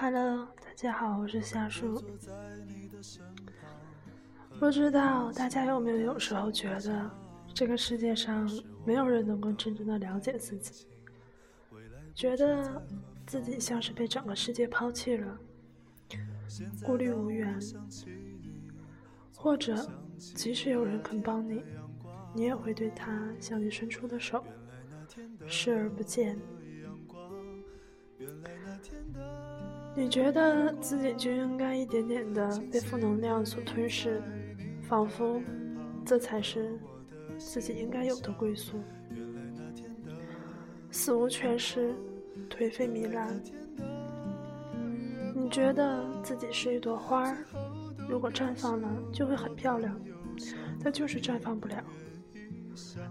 Hello，大家好，我是夏树。不知道大家有没有有时候觉得，这个世界上没有人能够真正的了解自己，觉得自己像是被整个世界抛弃了，孤立无援，或者即使有人肯帮你，你也会对他向你伸出的手视而不见。你觉得自己就应该一点点的被负能量所吞噬，仿佛这才是自己应该有的归宿。死无全尸，颓废糜烂。你觉得自己是一朵花，如果绽放了就会很漂亮，但就是绽放不了。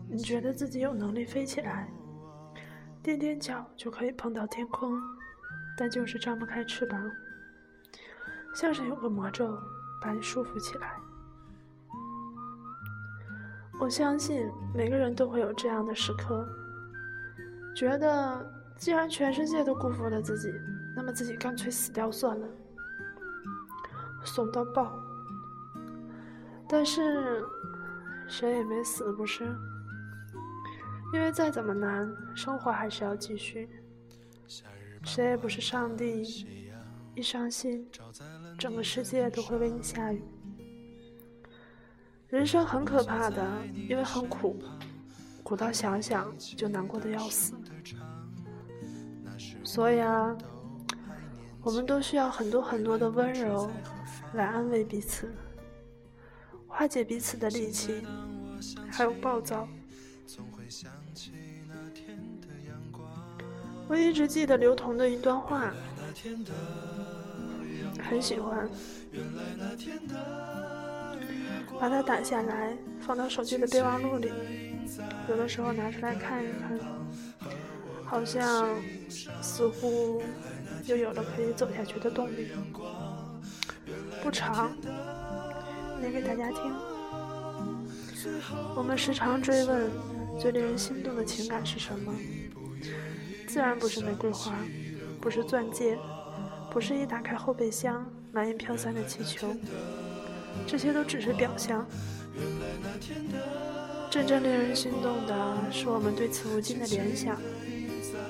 你觉得自己有能力飞起来，踮踮脚就可以碰到天空。但就是张不开翅膀，像是有个魔咒把你束缚起来。我相信每个人都会有这样的时刻，觉得既然全世界都辜负了自己，那么自己干脆死掉算了，怂到爆。但是谁也没死，不是？因为再怎么难，生活还是要继续。谁也不是上帝，一伤心，整个世界都会为你下雨。人生很可怕的，因为很苦，苦到想想就难过的要死。所以啊，我们都需要很多很多的温柔，来安慰彼此，化解彼此的戾气，还有暴躁。我一直记得刘同的一段话，很喜欢，把它打下来，放到手机的备忘录里，有的时候拿出来看一看，好像似乎又有了可以走下去的动力。不长，念给大家听。我们时常追问，最令人心动的情感是什么？自然不是玫瑰花，不是钻戒，不是一打开后备箱满眼飘散的气球，这些都只是表象。真正令人心动的是我们对此无尽的联想，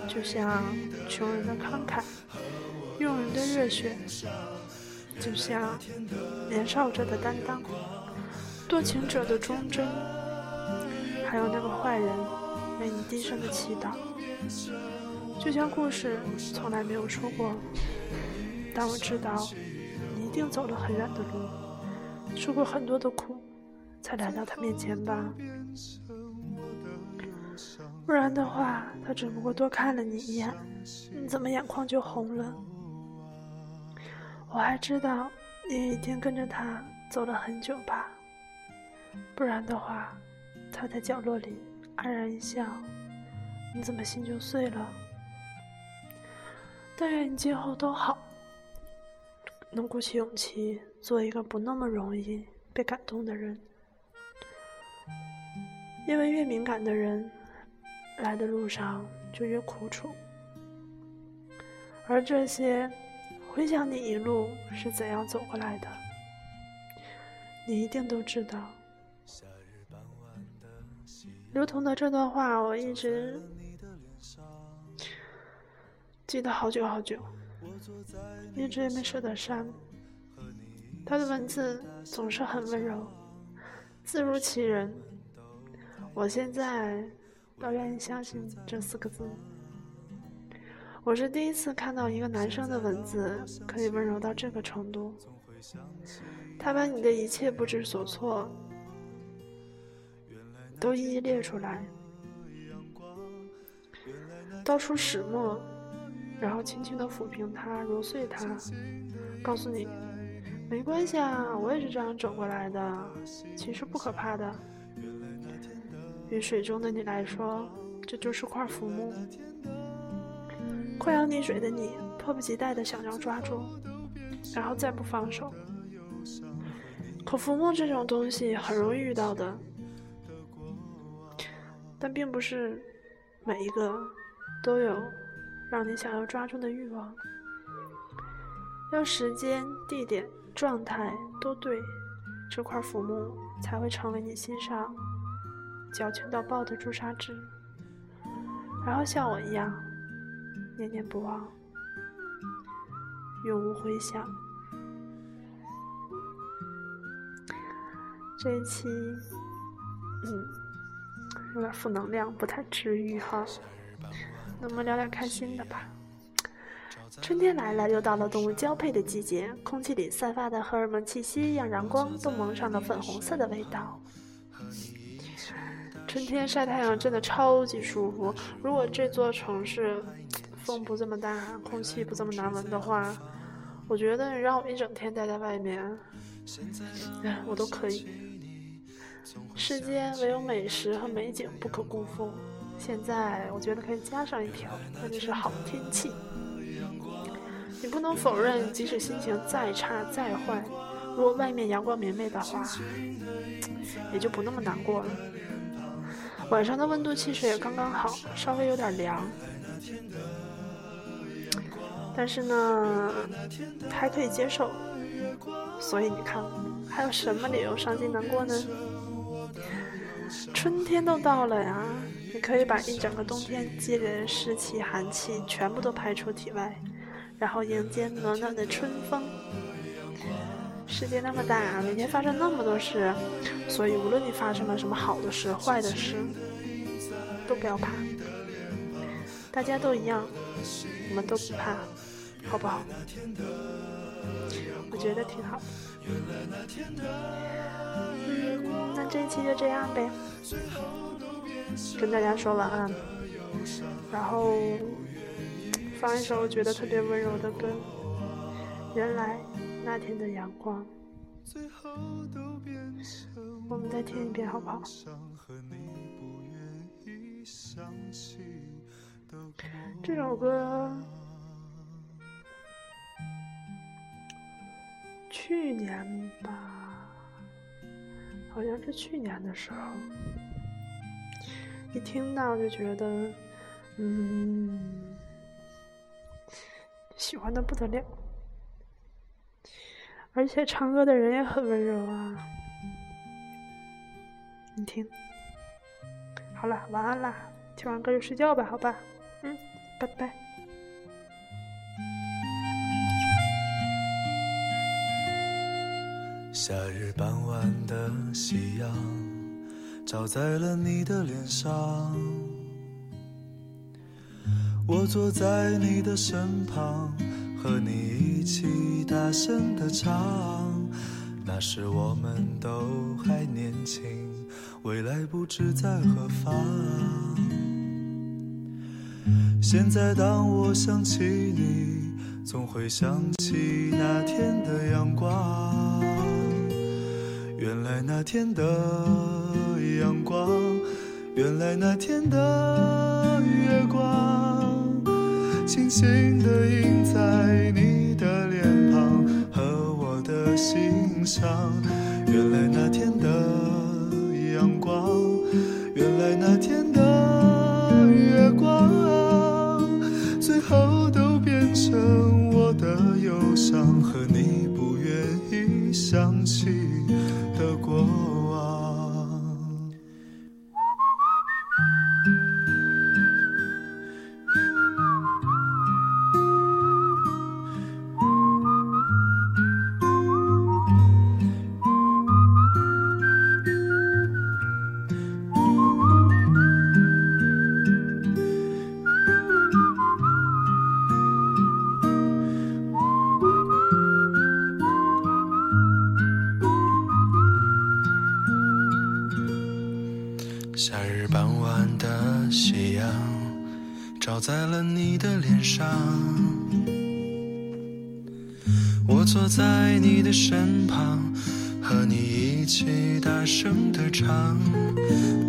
就像穷人的慷慨，用人的热血，就像年少者的担当，多情者的忠贞，还有那个坏人为你低声的祈祷。就像故事从来没有说过，但我知道你一定走了很远的路，受过很多的苦，才来到他面前吧。不然的话，他只不过多看了你一眼，你怎么眼眶就红了？我还知道你一定跟着他走了很久吧。不然的话，他在角落里黯然一笑，你怎么心就碎了？但愿你今后都好，能鼓起勇气做一个不那么容易被感动的人。因为越敏感的人，来的路上就越苦楚。而这些，回想你一路是怎样走过来的，你一定都知道。刘同的这段话，我一直。记得好久好久，一直也没舍得删。他的文字总是很温柔，字如其人。我现在倒愿意相信这四个字。我是第一次看到一个男生的文字可以温柔到这个程度。他把你的一切不知所措都一一列出来，道出始末。然后轻轻地抚平它，揉碎它，告诉你，没关系啊，我也是这样走过来的，其实不可怕的。于水中的你来说，这就是块浮木。快要溺水的你，迫不及待地想要抓住，然后再不放手。可浮木这种东西很容易遇到的，但并不是每一个都有。让你想要抓住的欲望。要时间、地点、状态都对，这块浮木才会成为你心上矫情到爆的朱砂痣。然后像我一样，念念不忘，永无回响。这一期，嗯，有点负能量，不太治愈哈。那我们聊点开心的吧。春天来了，又到了动物交配的季节，空气里散发的荷尔蒙气息让阳光都蒙上了粉红色的味道。春天晒太阳真的超级舒服。如果这座城市风不这么大，空气不这么难闻的话，我觉得让我一整天待在外面，哎，我都可以。世间唯有美食和美景不可辜负。现在我觉得可以加上一条，那就是好天气。你不能否认，即使心情再差再坏，如果外面阳光明媚的话，也就不那么难过了。晚上的温度其实也刚刚好，稍微有点凉，但是呢，还可以接受。所以你看，还有什么理由伤心难过呢？春天都到了呀，你可以把一整个冬天积累的湿气、寒气全部都排出体外，然后迎接暖暖的春风。世界那么大，每天发生那么多事，所以无论你发生了什么好的事、坏的事，都不要怕。大家都一样，我们都不怕，好不好？我觉得挺好。嗯，那这一期就这样呗，跟大家说晚安，然后放一首我觉得特别温柔的歌，原来那天的阳光，我们再听一遍好不好？这首歌。去年吧，好像是去年的时候，一听到就觉得，嗯，喜欢的不得了，而且唱歌的人也很温柔啊。你听，好了，晚安啦，听完歌就睡觉吧，好吧，嗯，拜拜。夏日傍晚的夕阳，照在了你的脸上。我坐在你的身旁，和你一起大声的唱。那时我们都还年轻，未来不知在何方。现在当我想起你，总会想起那天的阳光。原来那天的阳光，原来那天的月光，轻轻的印在你的脸庞和我的心上。原来那天的阳光，原来那天的夏日傍晚的夕阳照在了你的脸上，我坐在你的身旁，和你一起大声的唱。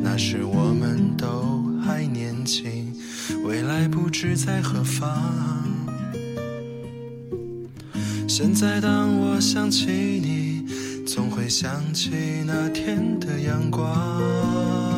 那时我们都还年轻，未来不知在何方。现在当我想起你，总会想起那天的阳光。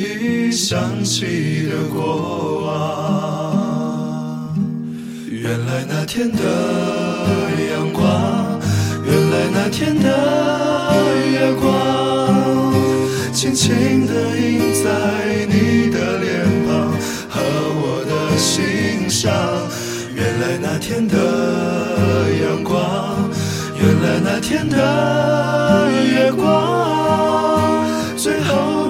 不愿意想起的过往。原来那天的阳光，原来那天的月光，轻轻地印在你的脸庞和我的心上。原来那天的阳光，原来那天的月光，最后